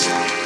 Thanks.